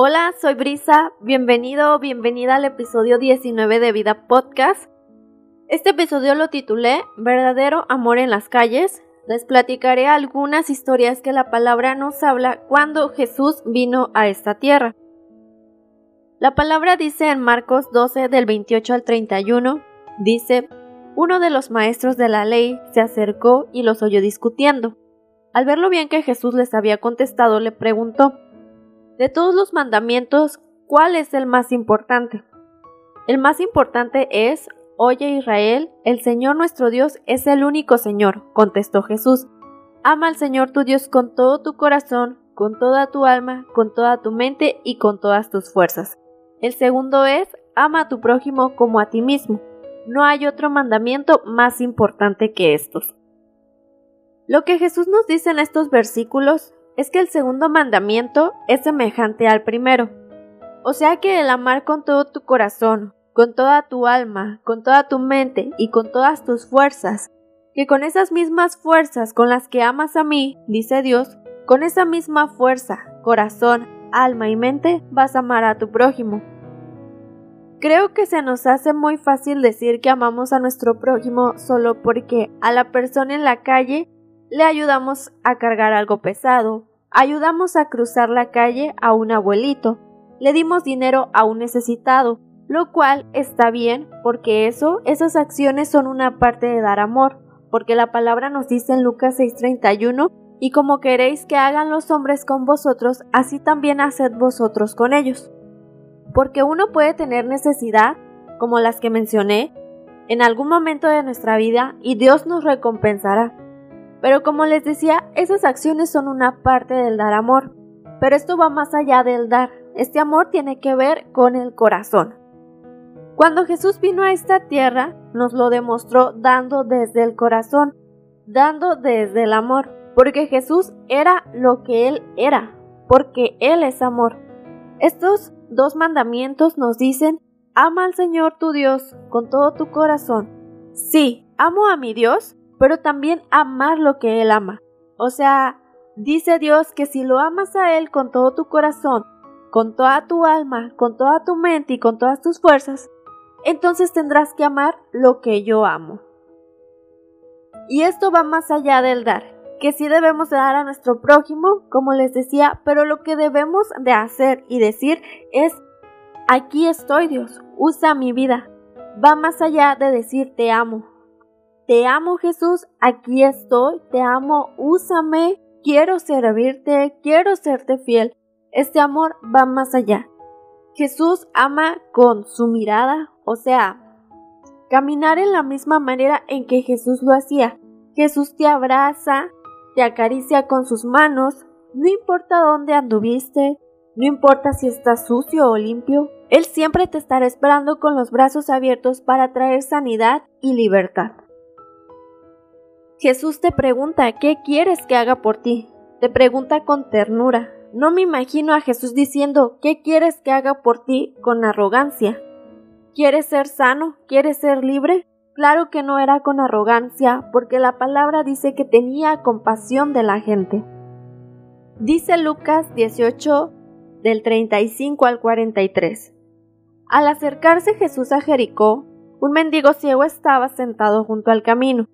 Hola, soy Brisa. Bienvenido o bienvenida al episodio 19 de Vida Podcast. Este episodio lo titulé Verdadero amor en las calles. Les platicaré algunas historias que la palabra nos habla cuando Jesús vino a esta tierra. La palabra dice en Marcos 12 del 28 al 31, dice, uno de los maestros de la ley se acercó y los oyó discutiendo. Al ver lo bien que Jesús les había contestado, le preguntó, de todos los mandamientos, ¿cuál es el más importante? El más importante es, Oye Israel, el Señor nuestro Dios es el único Señor, contestó Jesús. Ama al Señor tu Dios con todo tu corazón, con toda tu alma, con toda tu mente y con todas tus fuerzas. El segundo es, ama a tu prójimo como a ti mismo. No hay otro mandamiento más importante que estos. Lo que Jesús nos dice en estos versículos es que el segundo mandamiento es semejante al primero. O sea que el amar con todo tu corazón, con toda tu alma, con toda tu mente y con todas tus fuerzas, que con esas mismas fuerzas con las que amas a mí, dice Dios, con esa misma fuerza, corazón, alma y mente vas a amar a tu prójimo. Creo que se nos hace muy fácil decir que amamos a nuestro prójimo solo porque a la persona en la calle le ayudamos a cargar algo pesado, ayudamos a cruzar la calle a un abuelito, le dimos dinero a un necesitado, lo cual está bien porque eso, esas acciones son una parte de dar amor, porque la palabra nos dice en Lucas 6:31, y como queréis que hagan los hombres con vosotros, así también haced vosotros con ellos. Porque uno puede tener necesidad, como las que mencioné, en algún momento de nuestra vida y Dios nos recompensará. Pero como les decía, esas acciones son una parte del dar amor. Pero esto va más allá del dar. Este amor tiene que ver con el corazón. Cuando Jesús vino a esta tierra, nos lo demostró dando desde el corazón, dando desde el amor, porque Jesús era lo que Él era, porque Él es amor. Estos dos mandamientos nos dicen, ama al Señor tu Dios con todo tu corazón. Sí, amo a mi Dios pero también amar lo que Él ama. O sea, dice Dios que si lo amas a Él con todo tu corazón, con toda tu alma, con toda tu mente y con todas tus fuerzas, entonces tendrás que amar lo que yo amo. Y esto va más allá del dar, que sí debemos dar a nuestro prójimo, como les decía, pero lo que debemos de hacer y decir es, aquí estoy Dios, usa mi vida. Va más allá de decir te amo, te amo Jesús, aquí estoy, te amo, úsame, quiero servirte, quiero serte fiel. Este amor va más allá. Jesús ama con su mirada, o sea, caminar en la misma manera en que Jesús lo hacía. Jesús te abraza, te acaricia con sus manos, no importa dónde anduviste, no importa si estás sucio o limpio, Él siempre te estará esperando con los brazos abiertos para traer sanidad y libertad. Jesús te pregunta, ¿qué quieres que haga por ti? Te pregunta con ternura. No me imagino a Jesús diciendo, ¿qué quieres que haga por ti? con arrogancia. ¿Quieres ser sano? ¿Quieres ser libre? Claro que no era con arrogancia, porque la palabra dice que tenía compasión de la gente. Dice Lucas 18 del 35 al 43. Al acercarse Jesús a Jericó, un mendigo ciego estaba sentado junto al camino.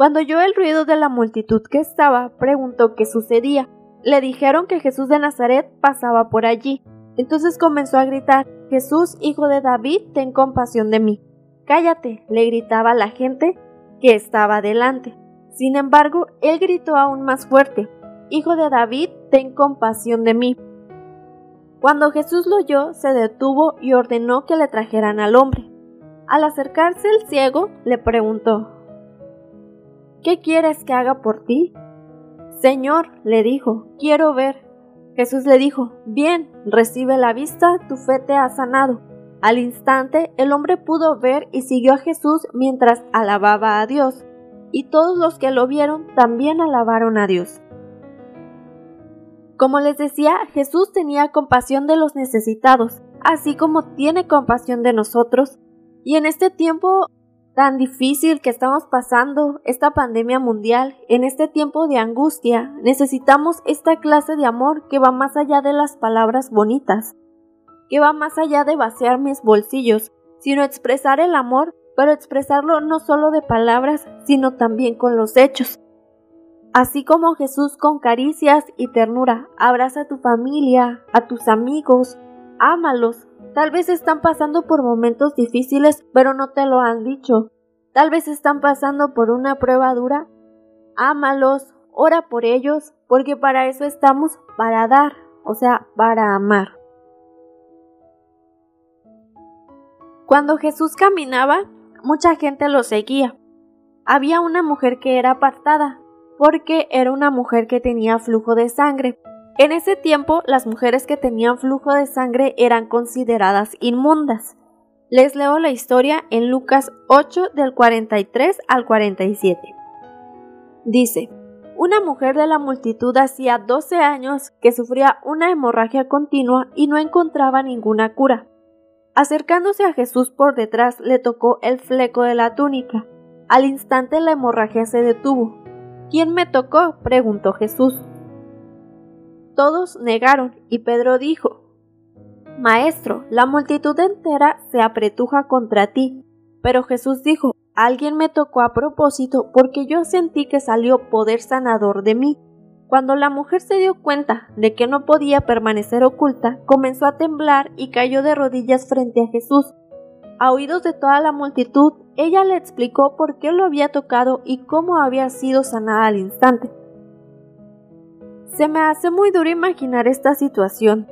Cuando oyó el ruido de la multitud que estaba, preguntó qué sucedía. Le dijeron que Jesús de Nazaret pasaba por allí. Entonces comenzó a gritar Jesús, hijo de David, ten compasión de mí. Cállate, le gritaba la gente que estaba delante. Sin embargo, él gritó aún más fuerte Hijo de David, ten compasión de mí. Cuando Jesús lo oyó, se detuvo y ordenó que le trajeran al hombre. Al acercarse el ciego, le preguntó ¿Qué quieres que haga por ti? Señor, le dijo, quiero ver. Jesús le dijo, bien, recibe la vista, tu fe te ha sanado. Al instante el hombre pudo ver y siguió a Jesús mientras alababa a Dios, y todos los que lo vieron también alabaron a Dios. Como les decía, Jesús tenía compasión de los necesitados, así como tiene compasión de nosotros, y en este tiempo tan difícil que estamos pasando, esta pandemia mundial, en este tiempo de angustia, necesitamos esta clase de amor que va más allá de las palabras bonitas. que va más allá de vaciar mis bolsillos, sino expresar el amor, pero expresarlo no solo de palabras, sino también con los hechos. Así como Jesús con caricias y ternura abraza a tu familia, a tus amigos, ámalos. Tal vez están pasando por momentos difíciles, pero no te lo han dicho. Tal vez están pasando por una prueba dura. Ámalos, ora por ellos, porque para eso estamos, para dar, o sea, para amar. Cuando Jesús caminaba, mucha gente lo seguía. Había una mujer que era apartada, porque era una mujer que tenía flujo de sangre. En ese tiempo las mujeres que tenían flujo de sangre eran consideradas inmundas. Les leo la historia en Lucas 8 del 43 al 47. Dice, una mujer de la multitud hacía 12 años que sufría una hemorragia continua y no encontraba ninguna cura. Acercándose a Jesús por detrás le tocó el fleco de la túnica. Al instante la hemorragia se detuvo ¿Quién me tocó? preguntó Jesús. Todos negaron y Pedro dijo, Maestro, la multitud entera se apretuja contra ti. Pero Jesús dijo, Alguien me tocó a propósito porque yo sentí que salió poder sanador de mí. Cuando la mujer se dio cuenta de que no podía permanecer oculta, comenzó a temblar y cayó de rodillas frente a Jesús. A oídos de toda la multitud, ella le explicó por qué lo había tocado y cómo había sido sanada al instante. Se me hace muy duro imaginar esta situación.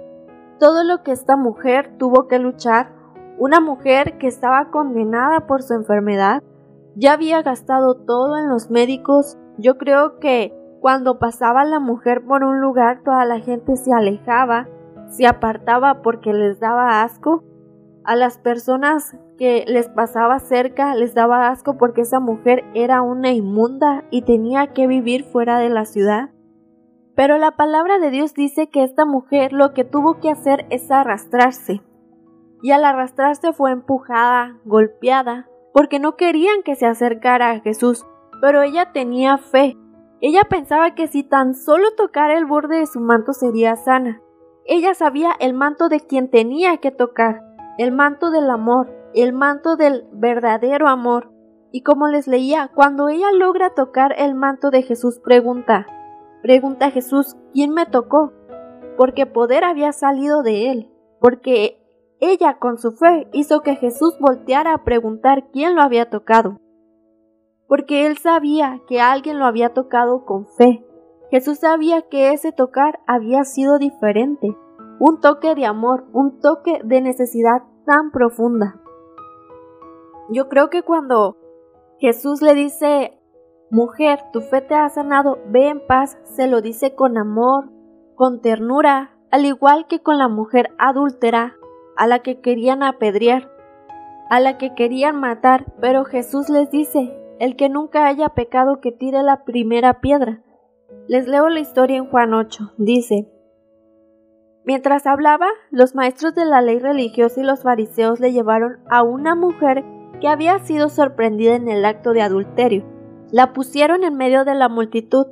Todo lo que esta mujer tuvo que luchar, una mujer que estaba condenada por su enfermedad, ya había gastado todo en los médicos. Yo creo que cuando pasaba la mujer por un lugar toda la gente se alejaba, se apartaba porque les daba asco a las personas que les pasaba cerca les daba asco porque esa mujer era una inmunda y tenía que vivir fuera de la ciudad. Pero la palabra de Dios dice que esta mujer lo que tuvo que hacer es arrastrarse. Y al arrastrarse fue empujada, golpeada, porque no querían que se acercara a Jesús, pero ella tenía fe. Ella pensaba que si tan solo tocara el borde de su manto sería sana. Ella sabía el manto de quien tenía que tocar, el manto del amor, el manto del verdadero amor. Y como les leía, cuando ella logra tocar el manto de Jesús, pregunta, pregunta a Jesús, ¿quién me tocó? Porque poder había salido de él, porque ella con su fe hizo que Jesús volteara a preguntar quién lo había tocado. Porque él sabía que alguien lo había tocado con fe. Jesús sabía que ese tocar había sido diferente, un toque de amor, un toque de necesidad tan profunda. Yo creo que cuando Jesús le dice, mujer, tu fe te ha sanado, ve en paz, se lo dice con amor, con ternura, al igual que con la mujer adúltera, a la que querían apedrear, a la que querían matar, pero Jesús les dice, el que nunca haya pecado que tire la primera piedra. Les leo la historia en Juan 8. Dice, Mientras hablaba, los maestros de la ley religiosa y los fariseos le llevaron a una mujer que había sido sorprendida en el acto de adulterio. La pusieron en medio de la multitud.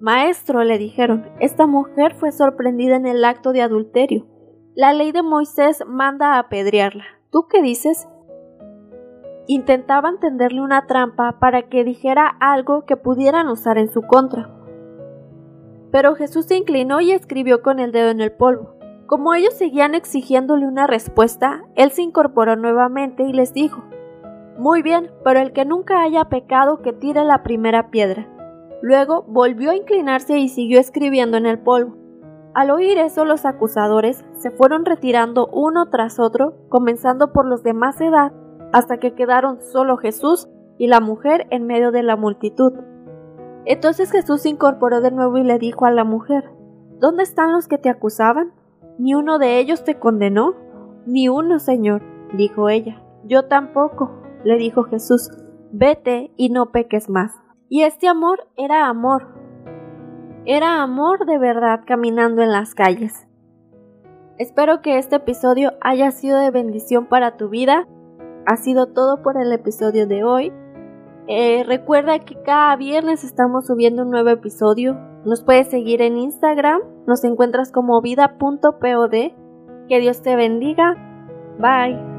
Maestro, le dijeron, esta mujer fue sorprendida en el acto de adulterio. La ley de Moisés manda a apedrearla. ¿Tú qué dices? Intentaban tenderle una trampa para que dijera algo que pudieran usar en su contra. Pero Jesús se inclinó y escribió con el dedo en el polvo. Como ellos seguían exigiéndole una respuesta, él se incorporó nuevamente y les dijo, Muy bien, pero el que nunca haya pecado que tire la primera piedra. Luego volvió a inclinarse y siguió escribiendo en el polvo. Al oír eso los acusadores se fueron retirando uno tras otro, comenzando por los de más edad, hasta que quedaron solo Jesús y la mujer en medio de la multitud. Entonces Jesús se incorporó de nuevo y le dijo a la mujer, ¿Dónde están los que te acusaban? ¿Ni uno de ellos te condenó? Ni uno, Señor, dijo ella. Yo tampoco, le dijo Jesús, vete y no peques más. Y este amor era amor. Era amor de verdad caminando en las calles. Espero que este episodio haya sido de bendición para tu vida. Ha sido todo por el episodio de hoy. Eh, recuerda que cada viernes estamos subiendo un nuevo episodio. Nos puedes seguir en Instagram, nos encuentras como vida.pod Que Dios te bendiga. Bye.